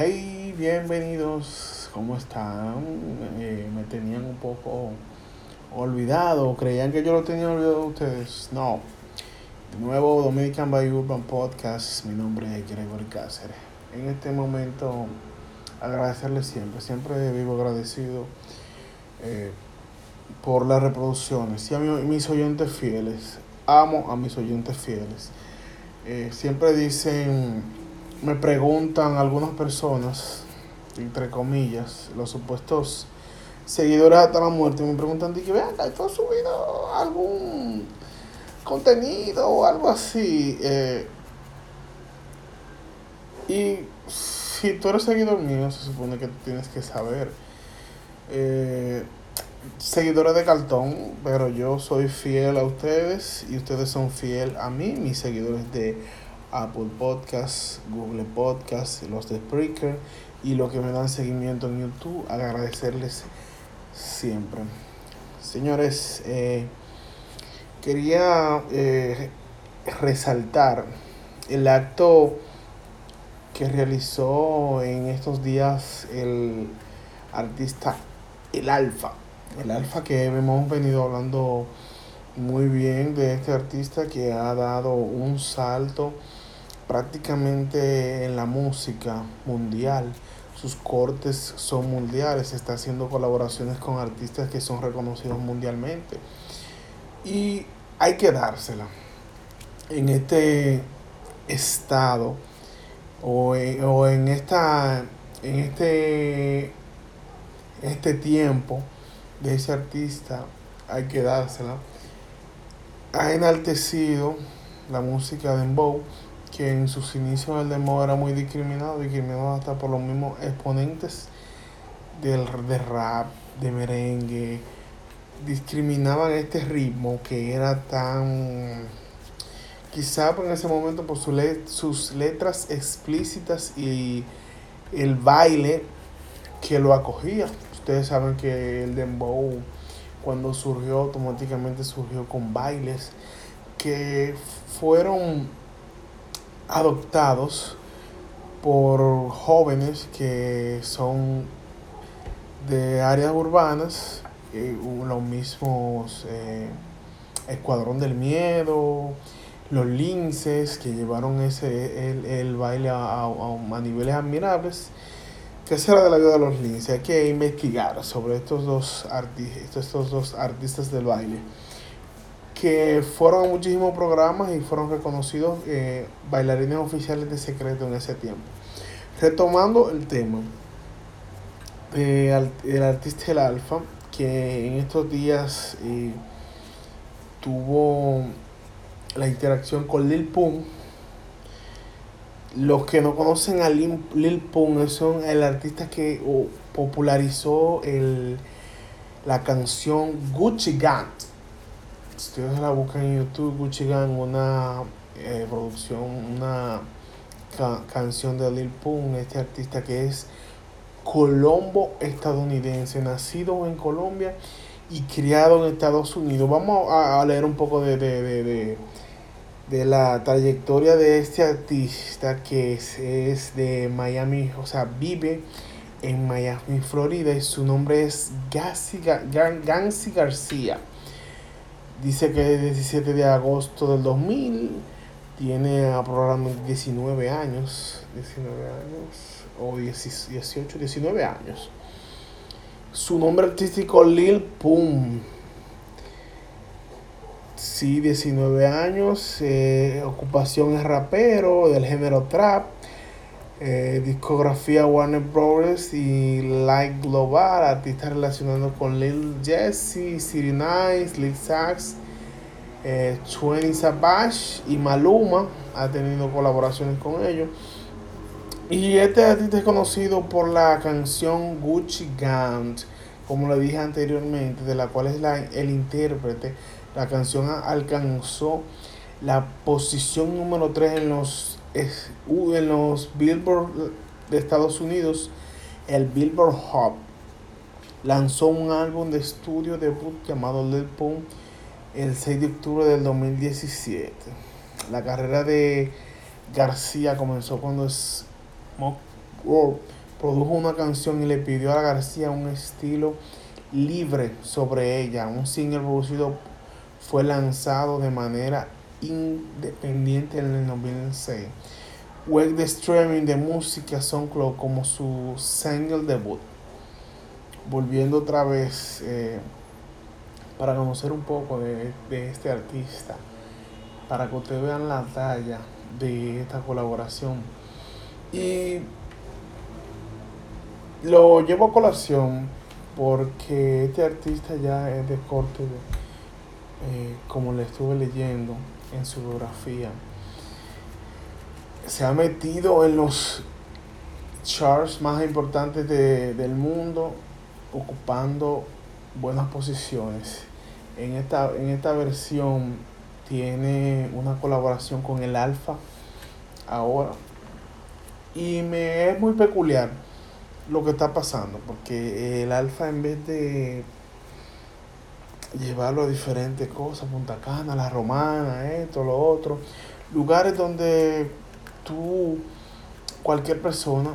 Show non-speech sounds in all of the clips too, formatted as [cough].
Hey, bienvenidos, ¿cómo están? Eh, me tenían un poco olvidado, creían que yo lo tenía olvidado de ustedes. No, de nuevo Dominican by Urban Podcast, mi nombre es Gregory Cáceres. En este momento, agradecerles siempre, siempre vivo agradecido eh, por las reproducciones y a mis oyentes fieles. Amo a mis oyentes fieles. Eh, siempre dicen me preguntan algunas personas, entre comillas, los supuestos seguidores hasta la muerte, me preguntan, que vean, ¿tú has subido algún contenido o algo así? Eh, y si tú eres seguidor mío, se supone que tienes que saber. Eh, seguidores de cartón, pero yo soy fiel a ustedes y ustedes son fiel a mí, mis seguidores de Apple Podcasts, Google Podcasts, los de Spreaker y los que me dan seguimiento en YouTube. Agradecerles siempre. Señores, eh, quería eh, resaltar el acto que realizó en estos días el artista El Alfa. El Alfa que hemos venido hablando muy bien de este artista que ha dado un salto prácticamente en la música mundial. Sus cortes son mundiales, está haciendo colaboraciones con artistas que son reconocidos mundialmente. Y hay que dársela. En este estado o en, esta en este este tiempo de ese artista hay que dársela ha enaltecido la música de Dembow que en sus inicios el demo era muy discriminado, discriminado hasta por los mismos exponentes del, de rap, de merengue, discriminaban este ritmo que era tan, quizá en ese momento por su sus letras explícitas y el baile que lo acogía. Ustedes saben que el dembow cuando surgió automáticamente surgió con bailes que fueron adoptados por jóvenes que son de áreas urbanas, eh, los mismos eh, Escuadrón del Miedo, los linces que llevaron ese el, baile a, a, niveles admirables. ¿Qué será de la vida de los linces? Hay que investigar sobre estos dos, artistas, estos dos artistas del baile que fueron a muchísimos programas y fueron reconocidos eh, bailarines oficiales de secreto en ese tiempo. Retomando el tema del artista El Alfa, que en estos días eh, tuvo la interacción con Lil Pump. Los que no conocen a Lil, Lil son el artista que popularizó el, la canción Gucci Gang si ustedes la buscan en YouTube, Gucci Gang, una eh, producción, una canción de Lil Pump, este artista que es colombo estadounidense, nacido en Colombia y criado en Estados Unidos. Vamos a, leer un poco de, de, de, la trayectoria de este artista que es, es, de Miami, o sea, vive en Miami, Florida, y su nombre es Gansi García. Dice que es 17 de agosto del 2000, tiene aproximadamente 19 años, 19 años, o 18, 19 años. Su nombre artístico Lil Pum. Sí, 19 años, eh, ocupación es rapero del género trap eh, discografía Warner Bros. y Light Global, artistas relacionados con Lil Jesse, City Nice, Lil Sax, eh, 20 Savage y Maluma, ha tenido colaboraciones con ellos. Y este artista es conocido por la canción Gucci Gang, como le dije anteriormente, de la cual es la, el intérprete. La canción alcanzó la posición número 3 en los en los Billboard de Estados Unidos, el Billboard Hub lanzó un álbum de estudio debut llamado Lil Pump el 6 de octubre del 2017. La carrera de García comenzó cuando Smoke produjo una canción y le pidió a García un estilo libre sobre ella. Un single producido fue lanzado de manera independiente en el 2006. Web de streaming de música SoundCloud como su single debut. Volviendo otra vez eh, para conocer un poco de, de este artista, para que ustedes vean la talla de esta colaboración. Y lo llevo a colación porque este artista ya es de corte, eh, como le estuve leyendo en su biografía, se ha metido en los charts más importantes del mundo, ocupando buenas posiciones. En esta, en esta versión tiene una colaboración con el Alfa ahora. Y me es muy peculiar lo que está pasando, porque el Alfa en vez de llevarlo a diferentes cosas, Punta Cana, La Romana, esto, lo otro, lugares donde tú, cualquier persona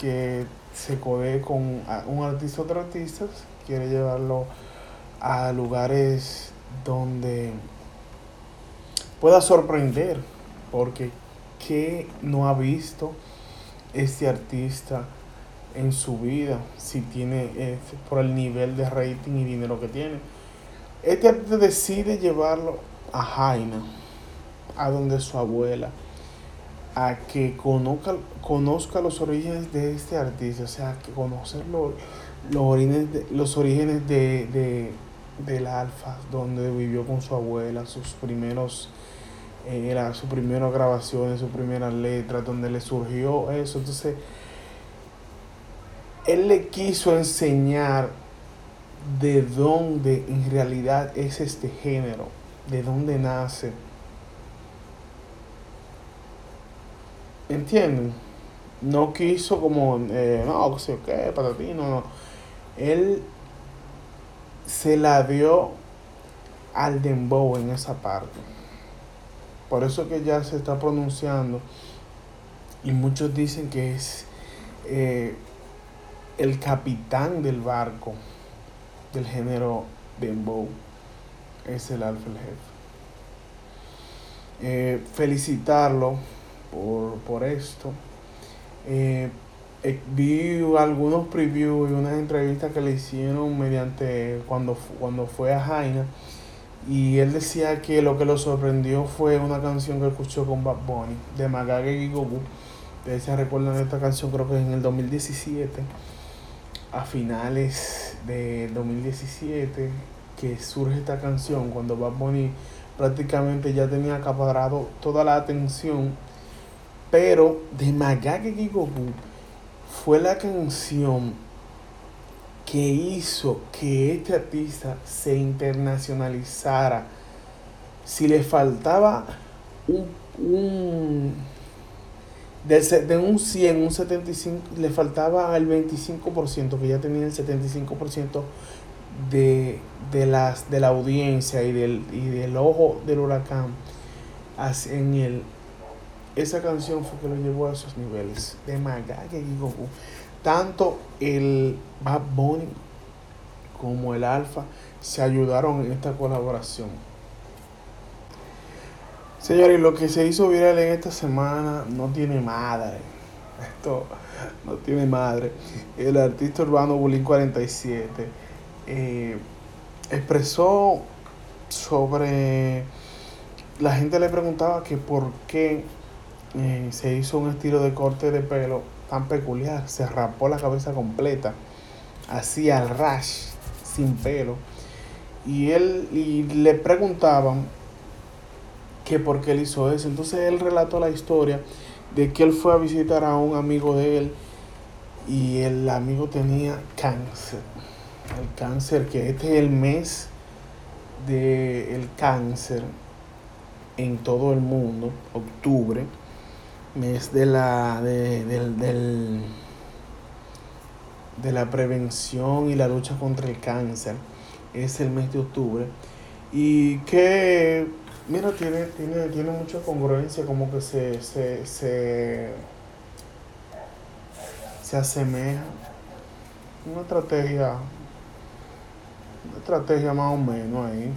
que se codee con un artista o otro artista, quiere llevarlo a lugares donde pueda sorprender, porque ¿qué no ha visto este artista en su vida si tiene eh, por el nivel de rating y dinero que tiene? Este artista decide llevarlo a Jaina, a donde su abuela, a que conozca, conozca los orígenes de este artista, o sea, que conocer los, orígenes, de, los orígenes de, del alfa, donde vivió con su abuela, sus primeros eh, era su primera grabación, su primera letra, donde le surgió eso. Entonces, él le quiso enseñar de dónde en realidad es este género, de dónde nace. ¿Entienden? No quiso como, eh, no, sé qué, patatino, no. Él se la dio al dembow en esa parte. Por eso que ya se está pronunciando y muchos dicen que es eh, el capitán del barco del género Dembow. Es el Alfa el. Eh, felicitarlo por, esto. Eh, vi algunos previews y unas entrevistas que le hicieron mediante cuando, cuando fue a Jaina y él decía que lo que lo sorprendió fue una canción que escuchó con Bad Bunny, de Magage y Goku. Ustedes se recuerdan esta canción, creo que en el 2017, a finales de 2017, que surge esta canción, cuando Bad Bunny prácticamente ya tenía acaparado toda la atención. Pero de Magage y Goku fue la canción que hizo que este artista se internacionalizara. Si le faltaba un de, un 100, un 75, le faltaba el 25%, que ya tenía el 75% de, de, las, de la audiencia y del, y del ojo del huracán en él. Esa canción fue que lo llevó a esos niveles de Magalle y Goku tanto el Bad Bunny como el Alfa se ayudaron en esta colaboración. Señores, lo que se hizo viral en esta semana no tiene madre. Esto no tiene madre. El artista urbano Bulín 47 eh, expresó sobre. La gente le preguntaba que por qué eh, se hizo un estilo de corte de pelo tan peculiar. Se rapó la cabeza completa, hacía el rash, sin pelo. Y él y le preguntaban que por qué él hizo eso. Entonces él relató la historia de que él fue a visitar a un amigo de él y el amigo tenía cáncer. El cáncer, que este es el mes del cáncer en todo el mundo, octubre mes de la, de, del, de la prevención y la lucha contra el cáncer. Es el mes de octubre. Y que, mira, tiene, tiene, tiene mucha congruencia, como que se, se, se se asemeja. Una estrategia, una estrategia más o menos ahí.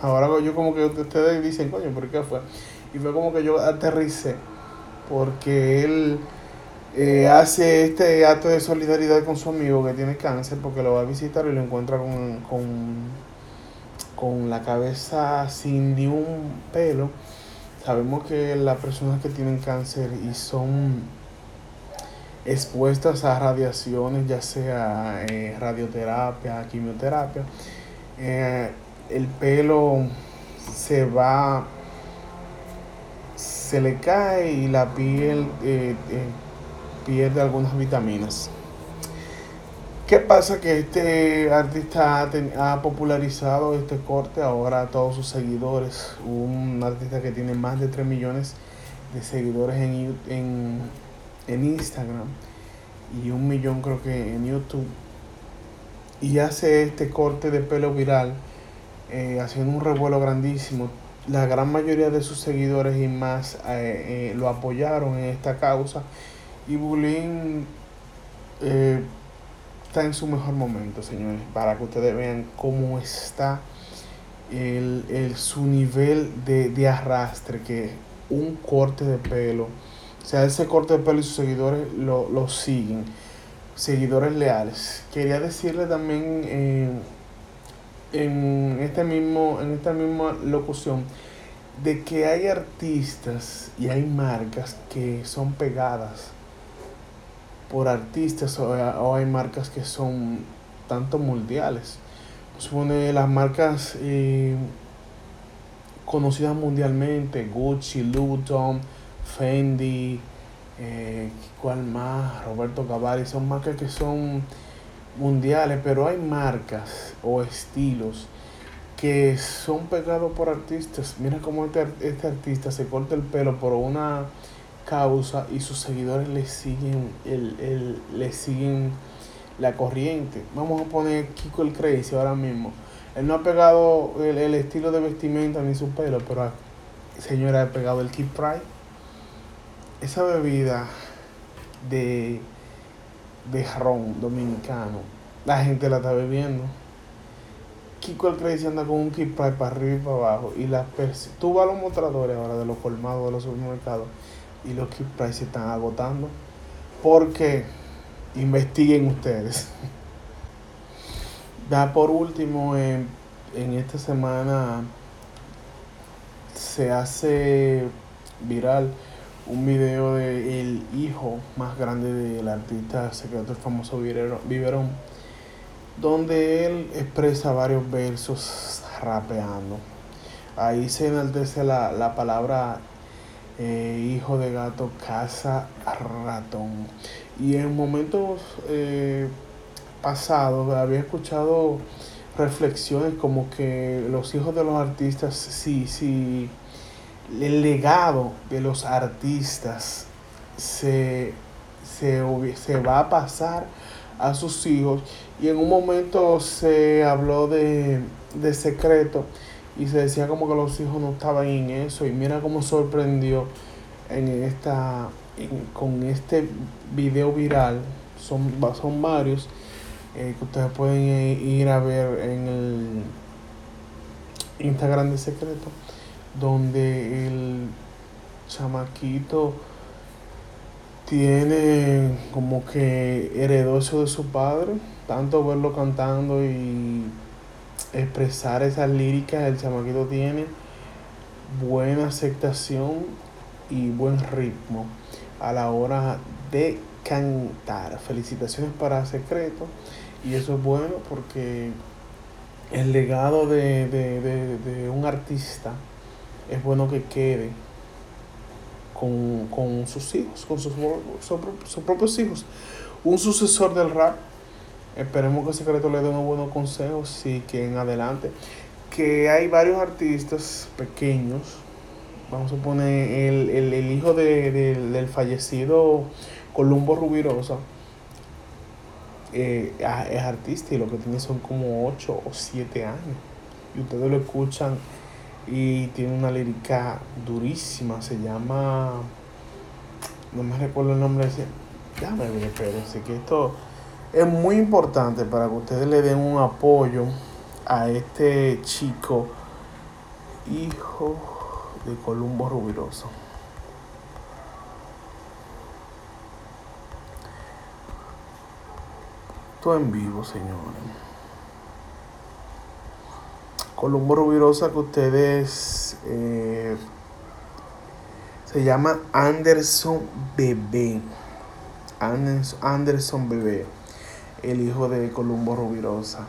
Ahora yo como que ustedes dicen, coño, ¿por qué fue? Y fue como que yo aterricé, porque él eh, hace este acto de solidaridad con su amigo que tiene cáncer, porque lo va a visitar y lo encuentra con, con, con la cabeza sin ni un pelo. Sabemos que las personas que tienen cáncer y son expuestas a radiaciones, ya sea eh, radioterapia, quimioterapia, eh, el pelo se va, se le cae y la piel eh, pierde algunas vitaminas. ¿Qué pasa? Que este artista ha, popularizado este corte ahora a todos sus seguidores. Un artista que tiene más de 3 millones de seguidores en, en en Instagram y un millón creo que en YouTube. Y hace este corte de pelo viral, eh, haciendo un revuelo grandísimo. La gran mayoría de sus seguidores y más eh, eh, lo apoyaron en esta causa. Y Bulín está en su mejor momento, señores, para que ustedes vean cómo está el, el, su nivel de, de arrastre, que un corte de pelo o sea, ese corte de pelo y sus seguidores lo, siguen. Seguidores leales. Quería decirle también eh, en, este mismo, en esta misma locución de que hay artistas y hay marcas que son pegadas por artistas o, hay marcas que son tanto mundiales. Supone las marcas eh, conocidas mundialmente, Gucci, Louis Vuitton, Fendi, eh, ¿cuál más? Roberto Cavalli, son marcas que son mundiales, pero hay marcas o estilos que son pegados por artistas. Mira cómo este, este artista se corta el pelo por una causa y sus seguidores le siguen el, el, le siguen la corriente. Vamos a poner Kiko el Crazy ahora mismo. Él no ha pegado el, el estilo de vestimenta ni su pelo, pero señora ha pegado el Keep Pride esa bebida de, de ron dominicano, la gente la está bebiendo. Kiko el Crazy anda con un kit para arriba y para abajo. Y la tú vas a los mostradores ahora de los colmados de los supermercados y los kit se están agotando. Porque investiguen ustedes. [laughs] Ya por último, en, en esta semana se hace viral un video de el hijo más grande del artista secreto, el famoso Biberón, donde él expresa varios versos rapeando. Ahí se enaltece la, la palabra eh, hijo de gato, casa, ratón. Y en momentos eh, pasados había escuchado reflexiones como que los hijos de los artistas, sí, sí el legado de los artistas se, va a pasar a sus hijos y en un momento se habló de, secreto y se decía como que los hijos no estaban en eso y mira cómo sorprendió en esta con este video viral son, son varios eh, que ustedes pueden ir a ver en el Instagram de secreto donde el chamaquito tiene como que heredó eso de su padre, tanto verlo cantando y expresar esas líricas, el chamaquito tiene buena aceptación y buen ritmo a la hora de cantar. Felicitaciones para Secreto y eso es bueno porque el legado de, de un artista es bueno que quede con, sus hijos, con sus, sus, propios hijos. Un sucesor del rap. Esperemos que Secreto le dé unos buenos consejos y que en adelante. Que hay varios artistas pequeños. Vamos a poner el, hijo del fallecido Columbo Rubirosa. Eh, es artista y lo que tiene son como 8 o 7 años. Y ustedes lo escuchan y tiene una lírica durísima, se llama, no me recuerdo el nombre, Déjame ver, pero sí que esto es muy importante para que ustedes le den un apoyo a este chico, hijo de Columbo Rubiroso. Todo en vivo, señores. Columbo Rubirosa que ustedes eh, se llama Anderson Bebé. Anderson Bebé, el hijo de Columbo Rubirosa.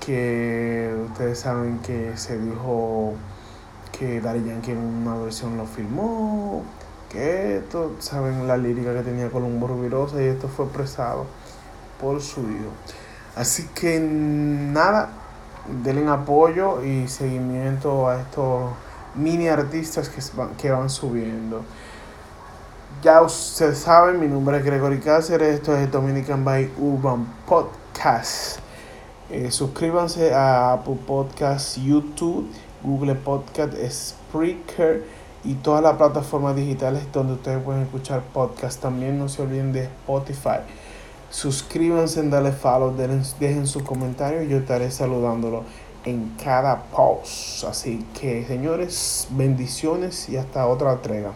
Que ustedes saben que se dijo que Daddy Yankee en una versión lo filmó. Que esto, saben la lírica que tenía Columbo Rubirosa y esto fue expresado por su hijo. Así que nada, denle apoyo y seguimiento a estos mini artistas que que van subiendo. Ya ustedes saben, mi nombre es Gregory Cáceres, esto es Dominican by Urban Podcast. Eh, suscríbanse a Apple Podcast, YouTube, Google Podcast, Spreaker y todas las plataformas digitales donde ustedes pueden escuchar podcast. También no se olviden de Spotify. Suscríbanse, dale follow, dejen, sus comentarios y yo estaré saludándolo en cada post. Así que señores, bendiciones y hasta otra entrega.